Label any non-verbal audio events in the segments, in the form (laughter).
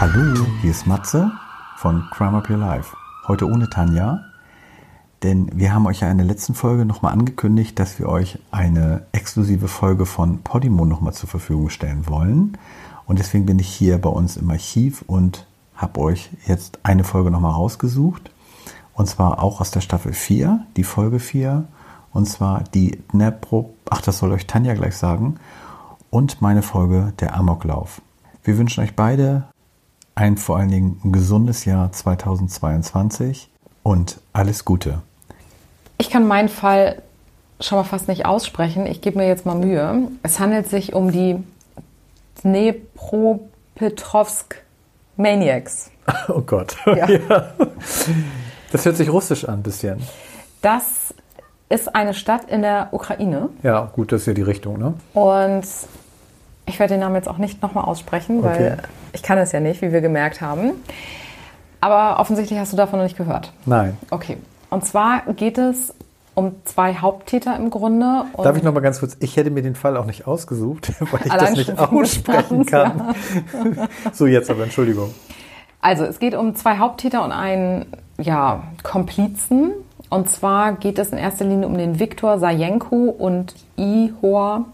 Hallo, hier ist Matze von Crime Up Your Life. Heute ohne Tanja, denn wir haben euch ja in der letzten Folge nochmal angekündigt, dass wir euch eine exklusive Folge von Podimo nochmal zur Verfügung stellen wollen. Und deswegen bin ich hier bei uns im Archiv und habe euch jetzt eine Folge nochmal rausgesucht. Und zwar auch aus der Staffel 4, die Folge 4. Und zwar die Dnepro, ach, das soll euch Tanja gleich sagen. Und meine Folge, der Amoklauf. Wir wünschen euch beide ein vor allen Dingen gesundes Jahr 2022 und alles Gute. Ich kann meinen Fall schon mal fast nicht aussprechen. Ich gebe mir jetzt mal Mühe. Es handelt sich um die Dnepropetrovsk Maniacs. (laughs) Oh Gott. Ja. (laughs) Ja. Das hört sich russisch an, ein bisschen. Das ist eine Stadt in der Ukraine Ja, gut, das ist ja die Richtung, ne? und ich werde den Namen jetzt auch nicht nochmal aussprechen, weil Okay. ich kann es ja nicht, wie wir gemerkt haben. Aber offensichtlich hast du davon noch nicht gehört. Nein. Okay. Und zwar geht es um zwei Haupttäter im Grunde. Und Darf ich noch mal ganz kurz, ich hätte mir den Fall auch nicht ausgesucht, (laughs) weil ich das nicht aussprechen kann. so, jetzt aber, Entschuldigung. Also es geht um zwei Haupttäter und einen ja, Komplizen. Und zwar geht es in erster Linie um den Viktor Sajenko und Ihor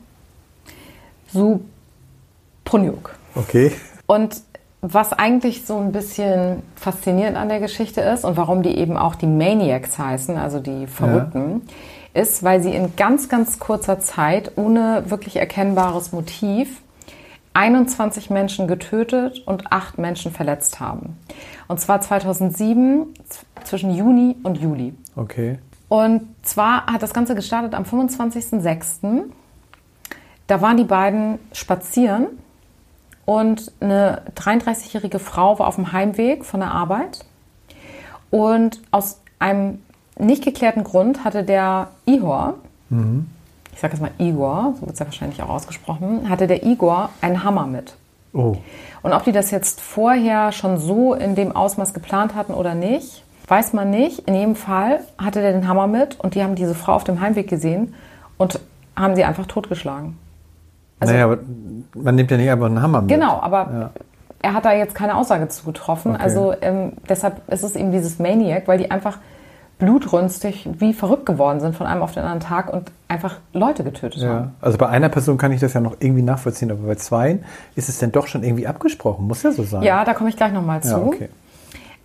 Suponiuk. Okay. Und was eigentlich so ein bisschen faszinierend an der Geschichte ist und warum die eben auch die Maniacs heißen, also die Verrückten, ist, weil sie in ganz, ganz kurzer Zeit ohne wirklich erkennbares Motiv 21 Menschen getötet und 8 Menschen verletzt haben. Und zwar 2007 z- zwischen Juni und Juli. Okay. Und zwar hat das Ganze gestartet am 25.06. Da waren die beiden spazieren und eine 33-jährige Frau war auf dem Heimweg von der Arbeit. Und aus einem nicht geklärten Grund hatte der Ihor, ich sage jetzt mal Igor, so wird es ja wahrscheinlich auch ausgesprochen, hatte der Igor einen Hammer mit. Oh. Und ob die das jetzt vorher schon so in dem Ausmaß geplant hatten oder nicht, weiß man nicht. In jedem Fall hatte der den Hammer mit und die haben diese Frau auf dem Heimweg gesehen und haben sie einfach totgeschlagen. Also- naja, aber man nimmt ja nicht einfach einen Hammer mit. Genau, aber Ja. er hat da jetzt keine Aussage zu getroffen. Okay. Also ähm, deshalb ist es eben dieses Maniac, weil die einfach blutrünstig wie verrückt geworden sind von einem auf den anderen Tag und einfach Leute getötet haben. Ja. Also bei einer Person kann ich das ja noch irgendwie nachvollziehen, aber bei zweien ist es denn doch schon irgendwie abgesprochen. Muss ja so sein. Ja, da komme ich gleich nochmal zu. Ja, okay.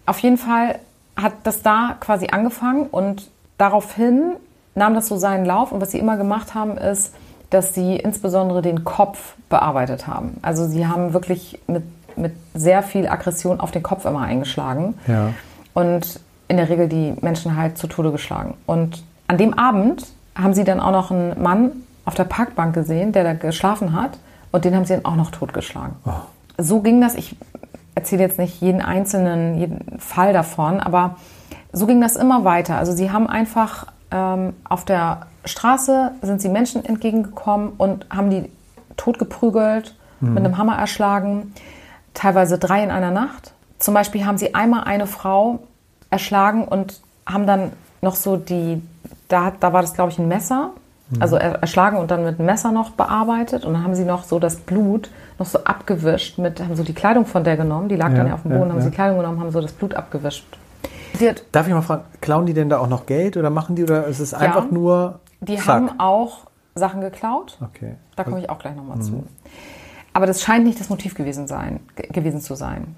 Auf jeden Fall hat das da quasi angefangen und daraufhin nahm das so seinen Lauf. Und was sie immer gemacht haben, ist, dass sie insbesondere den Kopf bearbeitet haben. Also sie haben wirklich mit, mit sehr viel Aggression auf den Kopf immer eingeschlagen. Ja. Und in der Regel die Menschen halt zu Tode geschlagen. Und an dem Abend haben sie dann auch noch einen Mann auf der Parkbank gesehen, der da geschlafen hat. Und den haben sie dann auch noch totgeschlagen. So ging das. Ich erzähle jetzt nicht jeden einzelnen jeden Fall davon, aber so ging das immer weiter. Also sie haben einfach ähm, auf der Straße sind sie Menschen entgegengekommen und haben die totgeprügelt, mit einem Hammer erschlagen, teilweise drei in einer Nacht. Zum Beispiel haben sie einmal eine Frau erschlagen und haben dann noch so die, da, da war das glaube ich ein Messer, also er- erschlagen und dann mit einem Messer noch bearbeitet und dann haben sie noch so das Blut noch so abgewischt mit, haben so die Kleidung von der genommen, die lag Ja, dann ja auf dem ja, Boden, haben ja. sie die Kleidung genommen, haben so das Blut abgewischt. Darf ich mal fragen, klauen die denn da auch noch Geld oder machen die oder ist es einfach nur die Zack? haben auch Sachen geklaut. Okay. Da komme ich auch gleich nochmal zu. Aber das scheint nicht das Motiv gewesen, sein, ge- gewesen zu sein.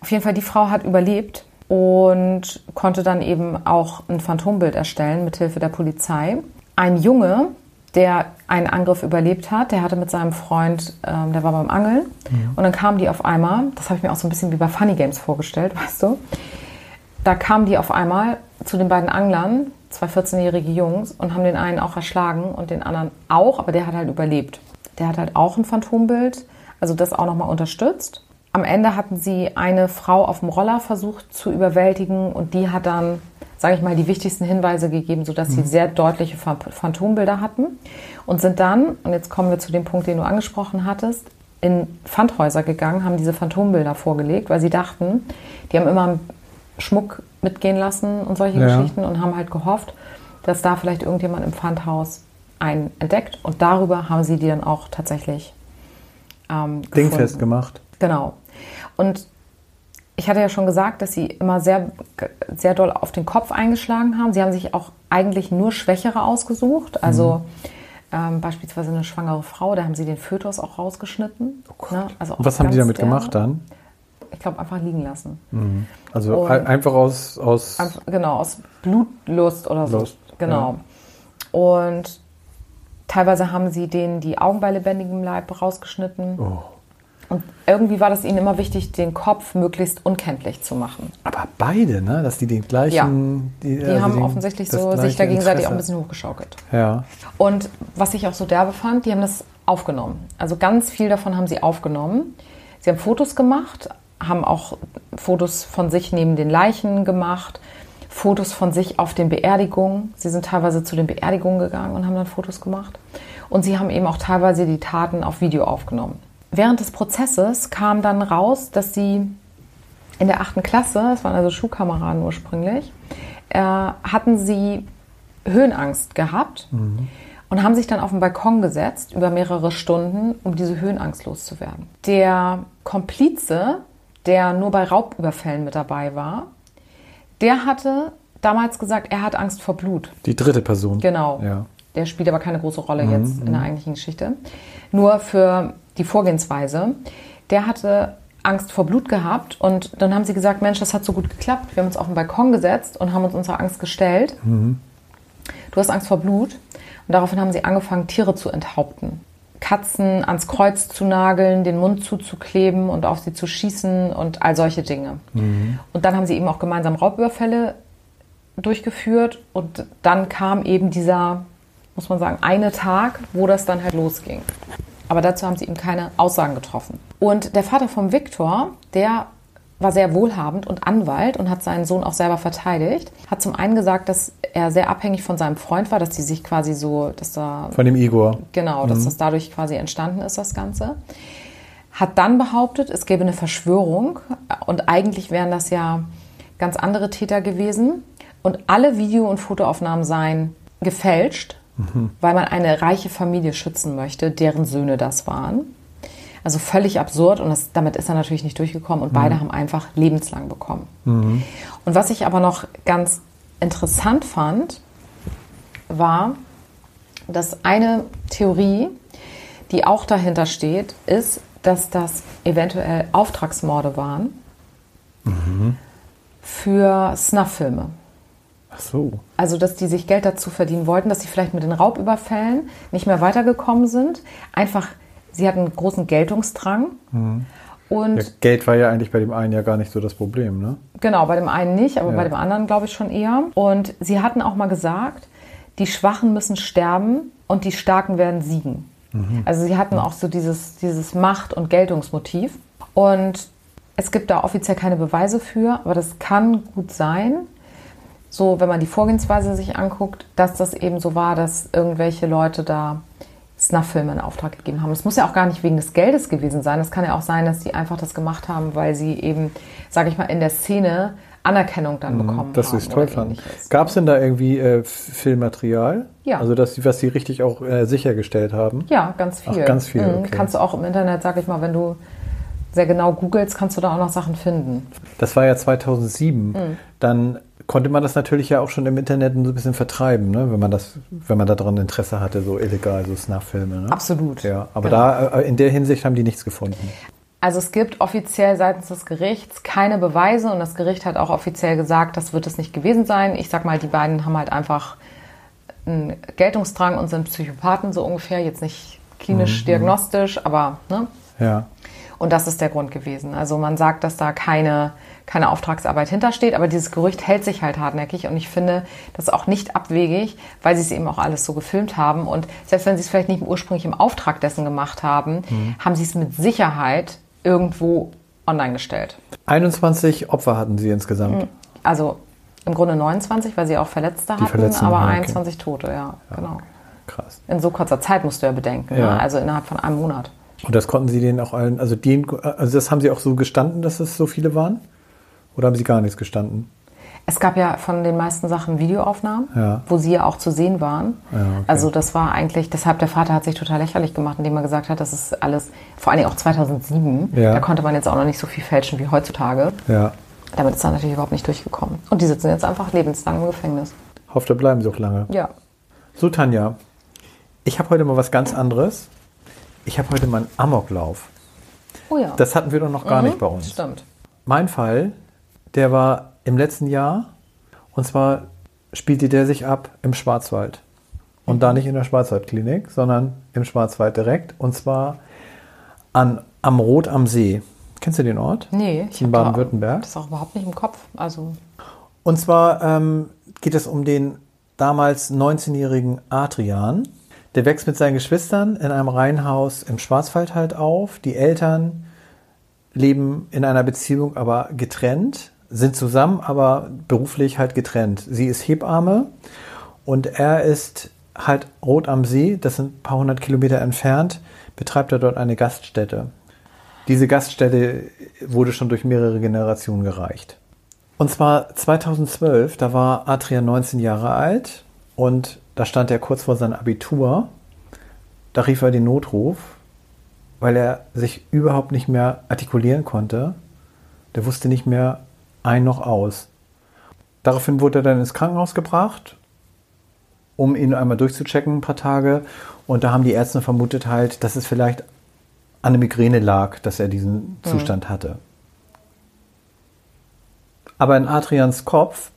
Auf jeden Fall, die Frau hat überlebt und konnte dann eben auch ein Phantombild erstellen mit Hilfe der Polizei. Ein Junge, der einen Angriff überlebt hat, der hatte mit seinem Freund, ähm, der war beim Angeln und dann kamen die auf einmal, das habe ich mir auch so ein bisschen wie bei Funny Games vorgestellt, (laughs) weißt du, da kamen die auf einmal zu den beiden Anglern, zwei 14-jährige Jungs, und haben den einen auch erschlagen und den anderen auch, aber der hat halt überlebt. Der hat halt auch ein Phantombild, also das auch nochmal unterstützt. Am Ende hatten sie eine Frau auf dem Roller versucht zu überwältigen und die hat dann, sage ich mal, die wichtigsten Hinweise gegeben, sodass sie sehr deutliche Phan- Phantombilder hatten und sind dann, und jetzt kommen wir zu dem Punkt, den du angesprochen hattest, in Pfandhäuser gegangen, haben diese Phantombilder vorgelegt, weil sie dachten, die haben immer Schmuck mitgehen lassen und solche Ja. Geschichten und haben halt gehofft, dass da vielleicht irgendjemand im Pfandhaus einen entdeckt und darüber haben sie die dann auch tatsächlich ähm, Dingfest gemacht. Genau. Und ich hatte ja schon gesagt, dass sie immer sehr, sehr doll auf den Kopf eingeschlagen haben. Sie haben sich auch eigentlich nur Schwächere ausgesucht. Also ähm, beispielsweise eine schwangere Frau, da haben sie den Fötus auch rausgeschnitten. Ne? Also Und was haben die damit gemacht dann? Ich glaube, einfach liegen lassen. Also Und- ein- einfach aus, aus Einfach, genau, aus Blutlust oder so. Lust, genau. Und teilweise haben sie denen die Augen bei lebendigem Leib rausgeschnitten. Oh. Und irgendwie war das ihnen immer wichtig, den Kopf möglichst unkenntlich zu machen. Aber beide, ne? Dass die den gleichen. Die, Die also haben den- offensichtlich so sich da gegenseitig auch ein bisschen hochgeschaukelt. Ja. Und was ich auch so derbe fand, die haben das aufgenommen. Also ganz viel davon haben sie aufgenommen. Sie haben Fotos gemacht, haben auch Fotos von sich neben den Leichen gemacht, Fotos von sich auf den Beerdigungen. Sie sind teilweise zu den Beerdigungen gegangen und haben dann Fotos gemacht. Und sie haben eben auch teilweise die Taten auf Video aufgenommen. Während des Prozesses kam dann raus, dass sie in der achten Klasse, das waren also Schulkameraden ursprünglich, äh, hatten sie Höhenangst gehabt und haben sich dann auf den Balkon gesetzt über mehrere Stunden, um diese Höhenangst loszuwerden. Der Komplize, der nur bei Raubüberfällen mit dabei war, der hatte damals gesagt, er hat Angst vor Blut. Die dritte Person. Genau. Ja. Der spielt aber keine große Rolle jetzt in der eigentlichen Geschichte. Nur für die Vorgehensweise. Der hatte Angst vor Blut gehabt und dann haben sie gesagt, Mensch, das hat so gut geklappt. Wir haben uns auf den Balkon gesetzt und haben uns unserer Angst gestellt. Du hast Angst vor Blut. Und daraufhin haben sie angefangen, Tiere zu enthaupten. Katzen ans Kreuz zu nageln, den Mund zuzukleben und auf sie zu schießen und all solche Dinge. Und dann haben sie eben auch gemeinsam Raubüberfälle durchgeführt und dann kam eben dieser, muss man sagen, eine Tag, wo das dann halt losging. Aber dazu haben sie eben keine Aussagen getroffen. Und der Vater von Viktor, der war sehr wohlhabend und Anwalt und hat seinen Sohn auch selber verteidigt. Hat zum einen gesagt, dass er sehr abhängig von seinem Freund war, dass die sich quasi so, dass da Von dem Igor. Genau, dass das dadurch quasi entstanden ist, das Ganze. Hat dann behauptet, es gäbe eine Verschwörung und eigentlich wären das ja ganz andere Täter gewesen und alle Video- und Fotoaufnahmen seien gefälscht, weil man eine reiche Familie schützen möchte, deren Söhne das waren. Also völlig absurd und das, damit ist er natürlich nicht durchgekommen und beide haben einfach lebenslang bekommen. Und was ich aber noch ganz interessant fand, war, dass eine Theorie, die auch dahinter steht, ist, dass das eventuell Auftragsmorde waren für Snuff-Filme. Ach so. Also, dass die sich Geld dazu verdienen wollten, dass sie vielleicht mit den Raubüberfällen nicht mehr weitergekommen sind. Einfach, sie hatten einen großen Geltungsdrang. Und Ja, Geld war ja eigentlich bei dem einen ja gar nicht so das Problem, ne? Genau, bei dem einen nicht, aber Ja. bei dem anderen glaube ich schon eher. Und sie hatten auch mal gesagt, die Schwachen müssen sterben und die Starken werden siegen. Also sie hatten auch so dieses, dieses Macht- und Geltungsmotiv. Und es gibt da offiziell keine Beweise für, aber das kann gut sein, so wenn man die Vorgehensweise sich anguckt, dass das eben so war, dass irgendwelche Leute da Snuff-Filme in Auftrag gegeben haben. Es muss ja auch gar nicht wegen des Geldes gewesen sein. Es kann ja auch sein, dass die einfach das gemacht haben, weil sie eben, sage ich mal, in der Szene Anerkennung dann bekommen Mhm. Dass sie haben. es toll fanden. ähnliches. Gab es denn da irgendwie äh, Filmmaterial? Ja. Also, dass was sie richtig auch äh, sichergestellt haben? Ja, ganz viel. Ach, ganz viel, Mhm. okay. Kannst du auch im Internet, sage ich mal, wenn du sehr genau googelst, kannst du da auch noch Sachen finden. Das war ja 2007. Mhm. Dann konnte man das natürlich ja auch schon im Internet so ein bisschen vertreiben, ne? wenn man das, wenn man daran Interesse hatte, so illegal, so Snuff-Filme. Ne? Absolut. Ja, aber Genau. da äh, in der Hinsicht haben die nichts gefunden. Also es gibt offiziell seitens des Gerichts keine Beweise und das Gericht hat auch offiziell gesagt, das wird es nicht gewesen sein. Ich sag mal, die beiden haben halt einfach einen Geltungsdrang und sind Psychopathen so ungefähr, jetzt nicht klinisch diagnostisch, aber ne? Ja. Und das ist der Grund gewesen. Also man sagt, dass da keine, keine Auftragsarbeit hintersteht, aber dieses Gerücht hält sich halt hartnäckig und ich finde das auch nicht abwegig, weil sie es eben auch alles so gefilmt haben. Und selbst wenn sie es vielleicht nicht ursprünglich im Auftrag dessen gemacht haben, haben sie es mit Sicherheit irgendwo online gestellt. 21 Opfer hatten sie insgesamt. Also im Grunde 29, weil sie auch Verletzte hatten, Verletzten, aber ja, okay. 21 Tote, ja, genau. Krass. In so kurzer Zeit musst du ja bedenken, Ja. ne? also innerhalb von einem Monat. Und das konnten sie denen auch allen, also den, also das haben sie auch so gestanden, dass es so viele waren? Oder haben sie gar nichts gestanden? Es gab ja von den meisten Sachen Videoaufnahmen, Ja. wo sie ja auch zu sehen waren. Ja, okay. Also das war eigentlich, deshalb der Vater hat sich total lächerlich gemacht, indem er gesagt hat, das ist alles, vor allen Dingen auch 2007, Ja. da konnte man jetzt auch noch nicht so viel fälschen wie heutzutage. Damit ist er natürlich überhaupt nicht durchgekommen. Und die sitzen jetzt einfach lebenslang im Gefängnis. Hofft, da bleiben sie auch lange. Ja. So, Tanja, ich habe heute mal was ganz anderes. Ich habe heute mal einen Amoklauf. Oh ja. Das hatten wir doch noch gar nicht bei uns. Stimmt. Mein Fall, der war im letzten Jahr. Und zwar spielte der sich ab im Schwarzwald. Und da nicht in der Schwarzwaldklinik, sondern im Schwarzwald direkt. Und zwar an, am Rot am See. Kennst du den Ort? Nee, in hab da- Baden-Württemberg. Das ist auch überhaupt nicht im Kopf. Also, Und zwar ähm, geht es um den damals 19-jährigen Adrian. Der wächst mit seinen Geschwistern in einem Reihenhaus im Schwarzwald halt auf. Die Eltern leben in einer Beziehung, aber getrennt, sind zusammen, aber beruflich halt getrennt. Sie ist Hebamme und er ist halt Rot am See, das sind ein paar hundert Kilometer entfernt, betreibt er dort eine Gaststätte. Diese Gaststätte wurde schon durch mehrere Generationen gereicht. Und zwar 2012, da war Adrian 19 Jahre alt und da stand er kurz vor seinem Abitur. Da rief er den Notruf, weil er sich überhaupt nicht mehr artikulieren konnte. Der wusste nicht mehr ein noch aus. Daraufhin wurde er dann ins Krankenhaus gebracht, um ihn einmal durchzuchecken, ein paar Tage. Und da haben die Ärzte vermutet halt, dass es vielleicht an der Migräne lag, dass er diesen Zustand hatte. Aber in Adrians Kopf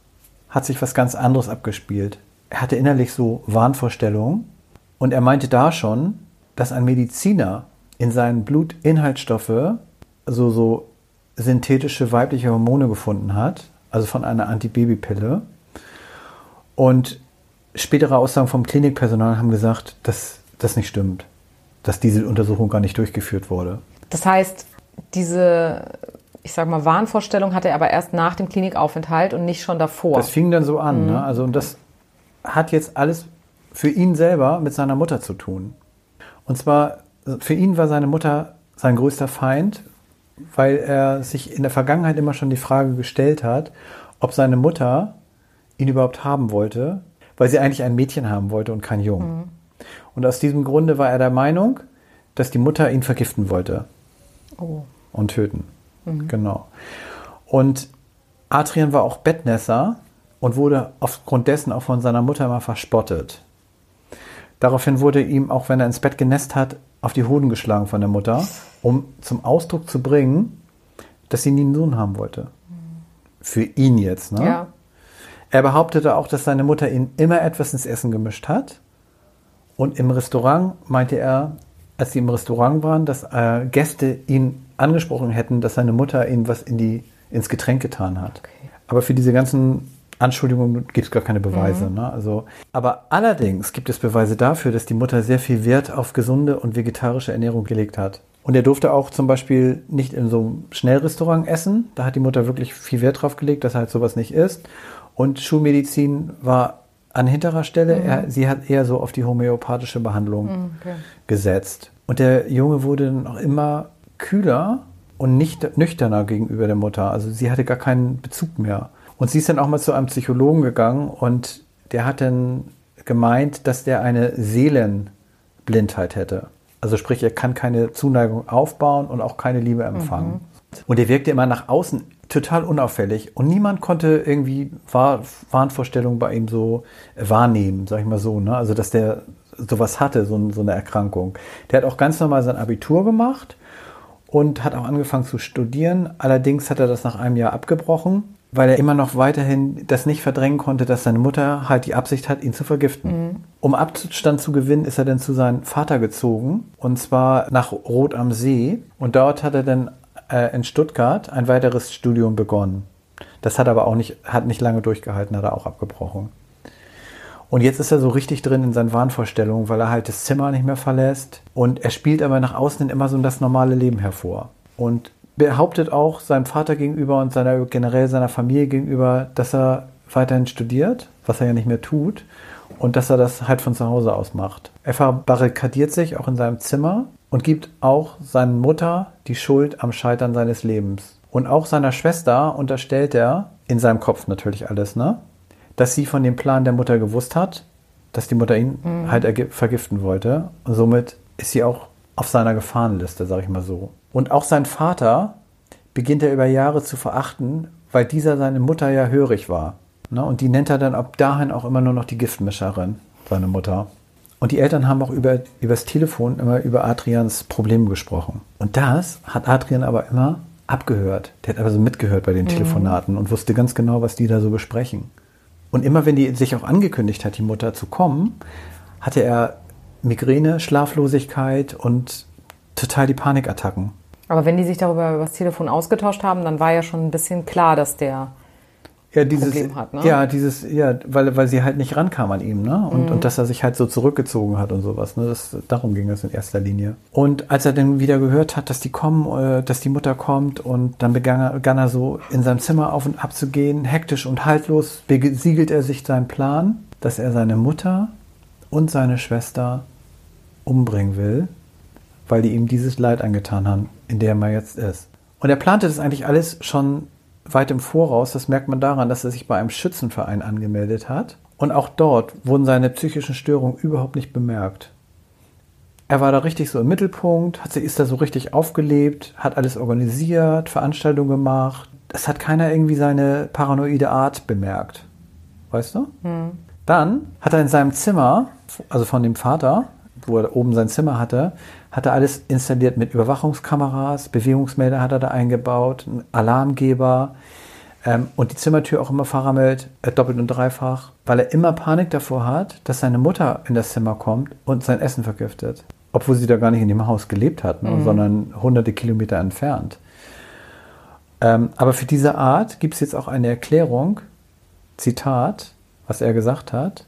hat sich was ganz anderes abgespielt. Er hatte innerlich so Wahnvorstellungen und er meinte da schon, dass ein Mediziner in seinen Blutinhaltsstoffe also so synthetische weibliche Hormone gefunden hat, also von einer Antibabypille. Und spätere Aussagen vom Klinikpersonal haben gesagt, dass das nicht stimmt, dass diese Untersuchung gar nicht durchgeführt wurde. das heißt, diese, ich sag mal, Wahnvorstellung hatte er aber erst nach dem Klinikaufenthalt und nicht schon davor. Das fing dann so an. Ne? Also, und das hat jetzt alles für ihn selber mit seiner Mutter zu tun. Und zwar, für ihn war seine Mutter sein größter Feind, weil er sich in der Vergangenheit immer schon die Frage gestellt hat, ob seine Mutter ihn überhaupt haben wollte, weil sie eigentlich ein Mädchen haben wollte und kein Jungen. Und aus diesem Grunde war er der Meinung, dass die Mutter ihn vergiften wollte oh. und töten. Genau. Und Adrian war auch Bettnässer und wurde aufgrund dessen auch von seiner Mutter immer verspottet. Daraufhin wurde ihm, auch wenn er ins Bett genässt hat, auf die Hoden geschlagen von der Mutter, um zum Ausdruck zu bringen, dass sie nie einen Sohn haben wollte. Für ihn jetzt. Ne? Ja. Er behauptete auch, dass seine Mutter ihm immer etwas ins Essen gemischt hat. Und im Restaurant meinte er, als sie im Restaurant waren, dass äh, Gäste ihn angesprochen hätten, dass seine Mutter ihm was in die, ins Getränk getan hat. Okay. Aber für diese ganzen Anschuldigungen gibt es gar keine Beweise. Ne? Also, aber allerdings gibt es Beweise dafür, dass die Mutter sehr viel Wert auf gesunde und vegetarische Ernährung gelegt hat. Und er durfte auch zum Beispiel nicht in so einem Schnellrestaurant essen. Da hat die Mutter wirklich viel Wert drauf gelegt, dass er halt sowas nicht isst. Und Schulmedizin war an hinterer Stelle. Er, sie hat eher so auf die homöopathische Behandlung okay. gesetzt. Und der Junge wurde dann auch immer kühler und nicht nüchterner gegenüber der Mutter. Also sie hatte gar keinen Bezug mehr. Und sie ist dann auch mal zu einem Psychologen gegangen und der hat dann gemeint, dass der eine Seelenblindheit hätte. Also sprich, er kann keine Zuneigung aufbauen und auch keine Liebe empfangen. Und er wirkte immer nach außen total unauffällig und niemand konnte irgendwie Wahr Wahnvorstellungen bei ihm so wahrnehmen, sag ich mal so. Ne? Also dass der sowas hatte, so, so eine Erkrankung. Der hat auch ganz normal sein Abitur gemacht und hat auch angefangen zu studieren. Allerdings hat er das nach einem Jahr abgebrochen, weil er immer noch weiterhin das nicht verdrängen konnte, dass seine Mutter halt die Absicht hat, ihn zu vergiften. Um Abstand zu gewinnen, ist er dann zu seinem Vater gezogen und zwar nach Rot am See und dort hat er dann äh, in Stuttgart ein weiteres Studium begonnen. Das hat aber auch nicht, hat nicht lange durchgehalten, hat er auch abgebrochen. Und jetzt ist er so richtig drin in seinen Wahnvorstellungen, weil er halt das Zimmer nicht mehr verlässt. Und er spielt aber nach außen immer so das normale Leben hervor. Und behauptet auch seinem Vater gegenüber und seiner, generell seiner Familie gegenüber, dass er weiterhin studiert, was er ja nicht mehr tut. Und dass er das halt von zu Hause aus macht. Er verbarrikadiert sich auch in seinem Zimmer und gibt auch seiner Mutter die Schuld am Scheitern seines Lebens. Und auch seiner Schwester unterstellt er, in seinem Kopf natürlich alles, ne? Dass sie von dem Plan der Mutter gewusst hat, dass die Mutter ihn mhm. halt vergiften wollte. Und somit ist sie auch auf seiner Gefahrenliste, sag ich mal so. Und auch sein Vater beginnt er über Jahre zu verachten, weil dieser seine Mutter ja hörig war. Ne? Und die nennt er dann ab dahin auch immer nur noch die Giftmischerin, seine Mutter. Und die Eltern haben auch über, übers Telefon immer über Adrians Probleme gesprochen. Und das hat Adrian aber immer abgehört. Der hat aber so mitgehört bei den mhm. Telefonaten und wusste ganz genau, was die da so besprechen. Und immer wenn die sich auch angekündigt hat, die Mutter zu kommen, hatte er Migräne, Schlaflosigkeit und total die Panikattacken. Aber wenn die sich darüber über das Telefon ausgetauscht haben, dann war ja schon ein bisschen klar, dass der ja, dieses, Problem hat. Ne? Ja, dieses, ja, weil, weil sie halt nicht rankam an ihm, ne? Und, mhm. und dass er sich halt so zurückgezogen hat und sowas. Ne? Das, darum ging es in erster Linie. Und als er dann wieder gehört hat, dass die kommen, äh, dass die Mutter kommt und dann begann er, begann er so in seinem Zimmer auf und ab zu gehen, hektisch und haltlos, besiegelt er sich seinen Plan, dass er seine Mutter und seine Schwester umbringen will, weil die ihm dieses Leid angetan haben, in dem er jetzt ist. Und er plante das eigentlich alles schon weit im Voraus. Das merkt man daran, dass er sich bei einem Schützenverein angemeldet hat. Und auch dort wurden seine psychischen Störungen überhaupt nicht bemerkt. Er war da richtig so im Mittelpunkt, hat ist da so richtig aufgelebt, hat alles organisiert, Veranstaltungen gemacht. Es hat keiner irgendwie seine paranoide Art bemerkt. Weißt du? Hm. Dann hat er in seinem Zimmer, also von dem Vater, wo er oben sein Zimmer hatte, hat er alles installiert mit Überwachungskameras, Bewegungsmelder hat er da eingebaut, einen Alarmgeber ähm, und die Zimmertür auch immer verrammelt, äh, doppelt und dreifach, weil er immer Panik davor hat, dass seine Mutter in das Zimmer kommt und sein Essen vergiftet. Obwohl sie da gar nicht in dem Haus gelebt hat, ne, mhm. sondern hunderte Kilometer entfernt. Ähm, aber für diese Art gibt es jetzt auch eine Erklärung, Zitat, was er gesagt hat,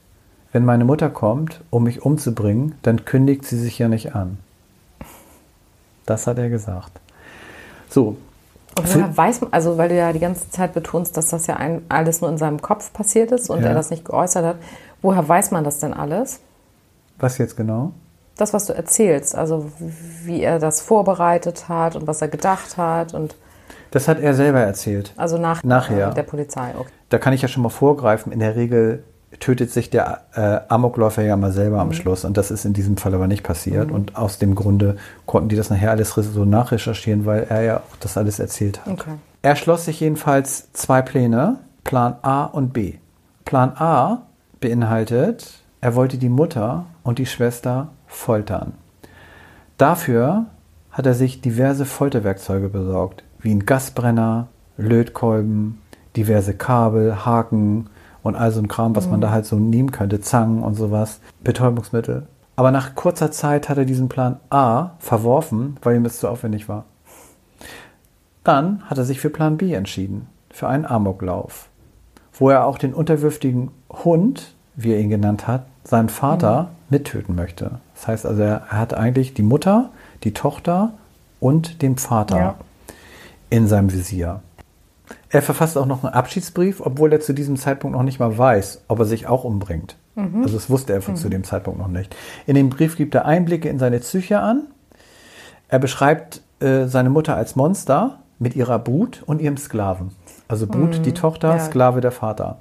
wenn meine Mutter kommt, um mich umzubringen, dann kündigt sie sich ja nicht an. Das hat er gesagt. So. Und woher weiß man, also weil du ja die ganze Zeit betonst, dass das ja ein, alles nur in seinem Kopf passiert ist und ja. er das nicht geäußert hat, woher weiß man das denn alles? Was jetzt genau? Das, was du erzählst, also wie er das vorbereitet hat und was er gedacht hat und. Das hat er selber erzählt. Also nach, nachher. der Polizei. Okay. Da kann ich ja schon mal vorgreifen. In der Regel tötet sich der äh, Amokläufer ja mal selber am mhm. Schluss. Und das ist in diesem Fall aber nicht passiert. Mhm. Und aus dem Grunde konnten die das nachher alles so nachrecherchieren, weil er ja auch das alles erzählt hat. Okay. Er schloss sich jedenfalls zwei Pläne, Plan A und B. Plan A beinhaltet, er wollte die Mutter und die Schwester foltern. Dafür hat er sich diverse Folterwerkzeuge besorgt, wie ein Gasbrenner, Lötkolben, diverse Kabel, Haken, und all so ein Kram, was mhm. man da halt so nehmen könnte, Zangen und sowas, Betäubungsmittel. Aber nach kurzer Zeit hat er diesen Plan A verworfen, weil ihm das zu aufwendig war. Dann hat er sich für Plan B entschieden, für einen Amoklauf, wo er auch den unterwürftigen Hund, wie er ihn genannt hat, seinen Vater mhm. mittöten möchte. Das heißt also, er hat eigentlich die Mutter, die Tochter und den Vater ja. in seinem Visier. Er verfasst auch noch einen Abschiedsbrief, obwohl er zu diesem Zeitpunkt noch nicht mal weiß, ob er sich auch umbringt. Mhm. Also das wusste er mhm. zu dem Zeitpunkt noch nicht. In dem Brief gibt er Einblicke in seine Psyche an. Er beschreibt äh, seine Mutter als Monster mit ihrer Brut und ihrem Sklaven. Also Brut mhm. die Tochter, ja. Sklave der Vater.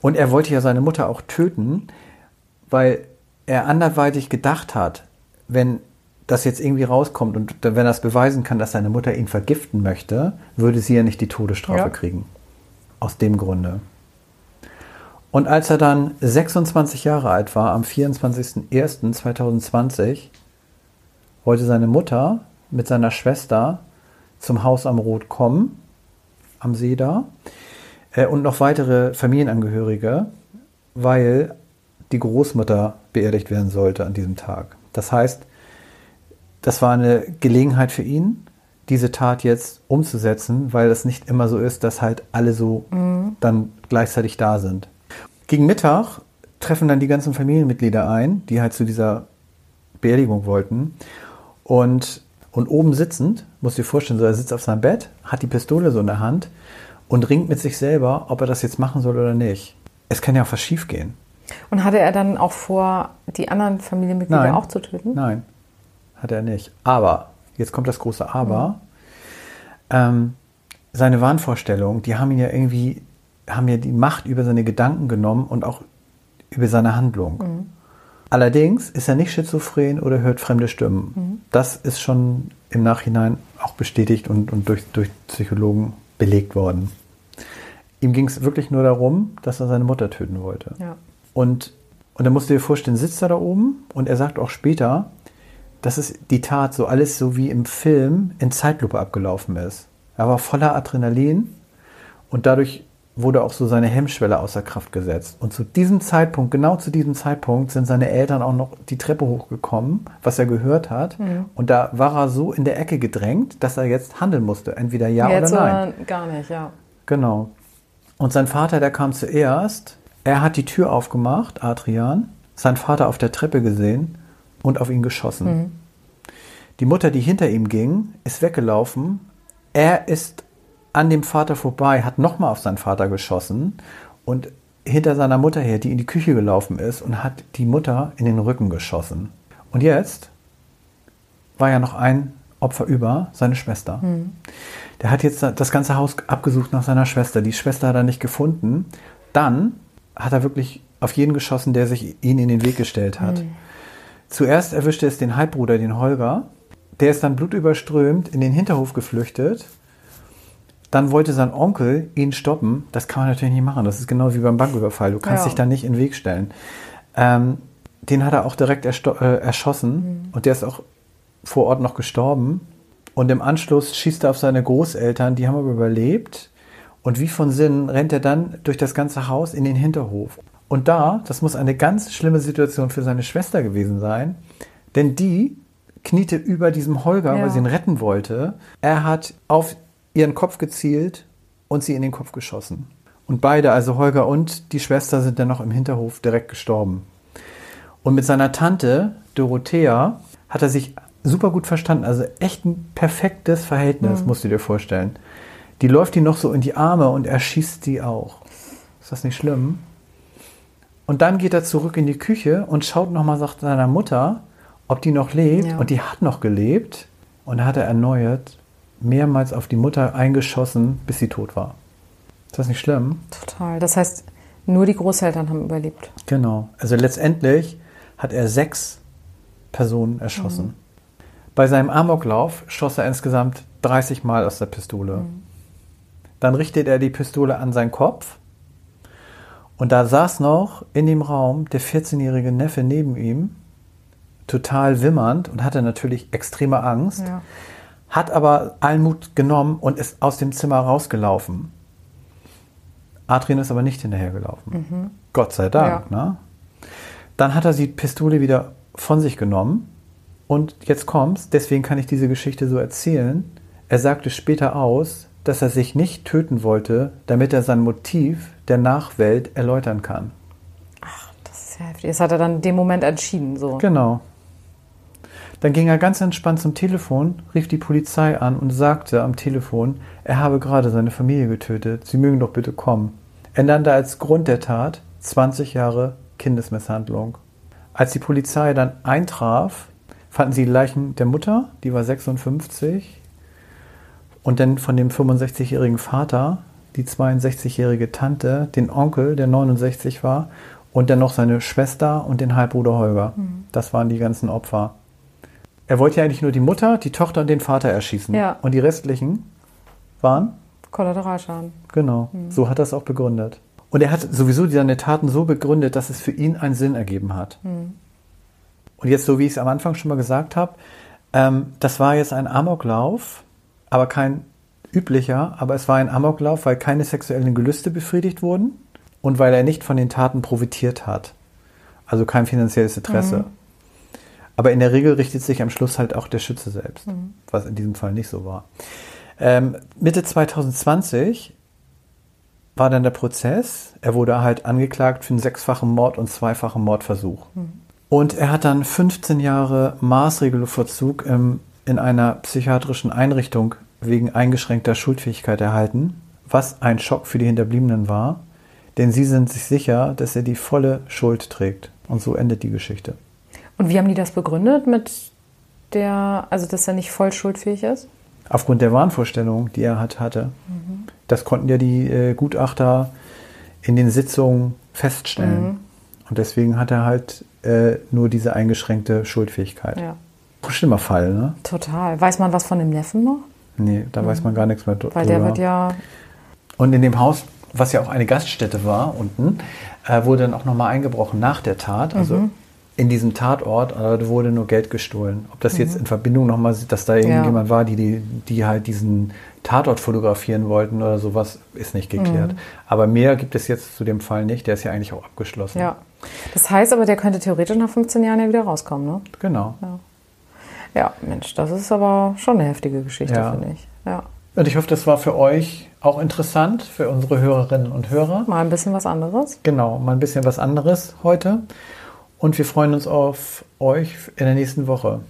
Und er wollte ja seine Mutter auch töten, weil er anderweitig gedacht hat, wenn das jetzt irgendwie rauskommt und wenn er es beweisen kann, dass seine Mutter ihn vergiften möchte, würde sie ja nicht die Todesstrafe ja. kriegen. Aus dem Grunde. Und als er dann 26 Jahre alt war, am 24.01.2020, wollte seine Mutter mit seiner Schwester zum Haus am Rot kommen, am See da, äh, und noch weitere Familienangehörige, weil die Großmutter beerdigt werden sollte an diesem Tag. Das heißt, das war eine Gelegenheit für ihn, diese Tat jetzt umzusetzen, weil es nicht immer so ist, dass halt alle so mhm. dann gleichzeitig da sind. Gegen Mittag treffen dann die ganzen Familienmitglieder ein, die halt zu dieser Beerdigung wollten. Und, und oben sitzend, muss dir vorstellen, so er sitzt auf seinem Bett, hat die Pistole so in der Hand und ringt mit sich selber, ob er das jetzt machen soll oder nicht. Es kann ja auch was schief gehen. Und hatte er dann auch vor, die anderen Familienmitglieder Nein. auch zu töten? Nein. Hat er nicht. Aber, jetzt kommt das große Aber. Mhm. Ähm, seine Wahnvorstellungen, die haben ihn ja irgendwie haben ja die Macht über seine Gedanken genommen und auch über seine Handlung. Allerdings ist er nicht schizophren oder hört fremde Stimmen. Das ist schon im Nachhinein auch bestätigt und, und durch, durch Psychologen belegt worden. Ihm ging es wirklich nur darum, dass er seine Mutter töten wollte. Ja. Und, und dann musst du dir vorstellen, sitzt er da oben und er sagt auch später, dass es die Tat so alles so wie im Film in Zeitlupe abgelaufen ist. Er war voller Adrenalin und dadurch wurde auch so seine Hemmschwelle außer Kraft gesetzt. Und zu diesem Zeitpunkt, genau zu diesem Zeitpunkt, sind seine Eltern auch noch die Treppe hochgekommen, was er gehört hat. Mhm. Und da war er so in der Ecke gedrängt, dass er jetzt handeln musste. Entweder ja Jetzt oder nein. oder gar nicht, ja. Genau. Und sein Vater, der kam zuerst. Er hat die Tür aufgemacht, Adrian, sein Vater auf der Treppe gesehen und auf ihn geschossen. Die Mutter, die hinter ihm ging, ist weggelaufen. Er ist an dem Vater vorbei, hat nochmal auf seinen Vater geschossen und hinter seiner Mutter her, die in die Küche gelaufen ist und hat die Mutter in den Rücken geschossen. Und jetzt war ja noch ein Opfer über, seine Schwester. Der hat jetzt das ganze Haus abgesucht nach seiner Schwester. Die Schwester hat er nicht gefunden. Dann hat er wirklich auf jeden geschossen, der sich ihn in den Weg gestellt hat. Zuerst erwischte es den Halbbruder, den Holger. Der ist dann blutüberströmt in den Hinterhof geflüchtet. Dann wollte sein Onkel ihn stoppen. Das kann man natürlich nicht machen. Das ist genau wie beim Banküberfall. Du kannst Ja. dich da nicht in den Weg stellen. Ähm, den hat er auch direkt äh, erschossen. Und der ist auch vor Ort noch gestorben. Und im Anschluss schießt er auf seine Großeltern. Die haben aber überlebt. Und wie von Sinn rennt er dann durch das ganze Haus in den Hinterhof. Und da, das muss eine ganz schlimme Situation für seine Schwester gewesen sein, denn die kniete über diesem Holger, Ja. weil sie ihn retten wollte. Er hat auf ihren Kopf gezielt und sie in den Kopf geschossen. Und beide, also Holger und die Schwester, sind dann noch im Hinterhof direkt gestorben. Und mit seiner Tante, Dorothea, hat er sich super gut verstanden. Also echt ein perfektes Verhältnis, musst du dir vorstellen. Die läuft ihm noch so in die Arme und er schießt sie auch. Ist das nicht schlimm? Und dann geht er zurück in die Küche und schaut nochmal, sagt seiner Mutter, ob die noch lebt. Ja. Und die hat noch gelebt. Und da hat er erneuert mehrmals auf die Mutter eingeschossen, bis sie tot war. Ist das nicht schlimm? Total. Das heißt, nur die Großeltern haben überlebt. Genau. Also letztendlich hat er sechs Personen erschossen. Bei seinem Amoklauf schoss er insgesamt 30 Mal aus der Pistole. Dann richtet er die Pistole an seinen Kopf. Und da saß noch in dem Raum der 14-jährige Neffe neben ihm, total wimmernd und hatte natürlich extreme Angst, Ja. hat aber allen Mut genommen und ist aus dem Zimmer rausgelaufen. Adrian ist aber nicht hinterhergelaufen. Gott sei Dank. Ne? Dann hat er die Pistole wieder von sich genommen. Und jetzt kommt's, deswegen kann ich diese Geschichte so erzählen. Er sagte später aus, dass er sich nicht töten wollte, damit er sein Motiv der Nachwelt erläutern kann. Das ist ja heftig. Das hat er dann in dem Moment entschieden. So. Genau. Dann ging er ganz entspannt zum Telefon, rief die Polizei an und sagte am Telefon, er habe gerade seine Familie getötet, sie mögen doch bitte kommen. Er nannte als Grund der Tat 20 Jahre Kindesmisshandlung. Als die Polizei dann eintraf, fanden sie die Leichen der Mutter, die war 56, und dann von dem 65-jährigen Vater, die 62-jährige Tante, den Onkel, der 69 war, und dann noch seine Schwester und den Halbbruder Holger. Das waren die ganzen Opfer. Er wollte ja eigentlich nur die Mutter, die Tochter und den Vater erschießen. Ja. Und die restlichen waren Kollateralschaden. Genau, so hat er es auch begründet. Und er hat sowieso seine Taten so begründet, dass es für ihn einen Sinn ergeben hat. Und jetzt, so wie ich es am Anfang schon mal gesagt habe, ähm, das war jetzt ein Amoklauf, aber kein üblicher, aber es war ein Amoklauf, weil keine sexuellen Gelüste befriedigt wurden und weil er nicht von den Taten profitiert hat. Also kein finanzielles Interesse. Aber in der Regel richtet sich am Schluss halt auch der Schütze selbst, was in diesem Fall nicht so war. Ähm, Mitte 2020 war dann der Prozess. Er wurde halt angeklagt für einen sechsfachen Mord und zweifachen Mordversuch. Und er hat dann 15 Jahre Maßregelvollzug im, in einer psychiatrischen Einrichtung wegen eingeschränkter Schuldfähigkeit erhalten, was ein Schock für die Hinterbliebenen war, denn sie sind sich sicher, dass er die volle Schuld trägt. Und so endet die Geschichte. Und wie haben die das begründet mit der, also dass er nicht voll schuldfähig ist? Aufgrund der Wahnvorstellung, die er hat, hatte. Das konnten ja die äh, Gutachter in den Sitzungen feststellen. Mhm. Und deswegen hat er halt äh, nur diese eingeschränkte Schuldfähigkeit. Ja. Schlimmer Fall, ne? Total. Weiß man was von dem Neffen noch? Nee, da weiß man gar nichts mehr drüber. Mhm. Weil der wird ja. Und in dem Haus, was ja auch eine Gaststätte war unten, äh, wurde dann auch nochmal eingebrochen nach der Tat. Also Mhm. in diesem Tatort äh, wurde nur Geld gestohlen. Ob das jetzt in Verbindung nochmal, dass da Mhm. Ja. irgendjemand war, die, die, die halt diesen Tatort fotografieren wollten oder sowas, ist nicht geklärt. Mhm. Aber mehr gibt es jetzt zu dem Fall nicht. Der ist ja eigentlich auch abgeschlossen. Ja. Das heißt aber, der könnte theoretisch nach 15 Jahren ja wieder rauskommen, ne? Genau. Ja, Mensch, das ist aber schon eine heftige Geschichte, Ja. finde ich. Ja. Und ich hoffe, das war für euch auch interessant, für unsere Hörerinnen und Hörer. Mal ein bisschen was anderes. Genau, mal ein bisschen was anderes heute. Und wir freuen uns auf euch in der nächsten Woche.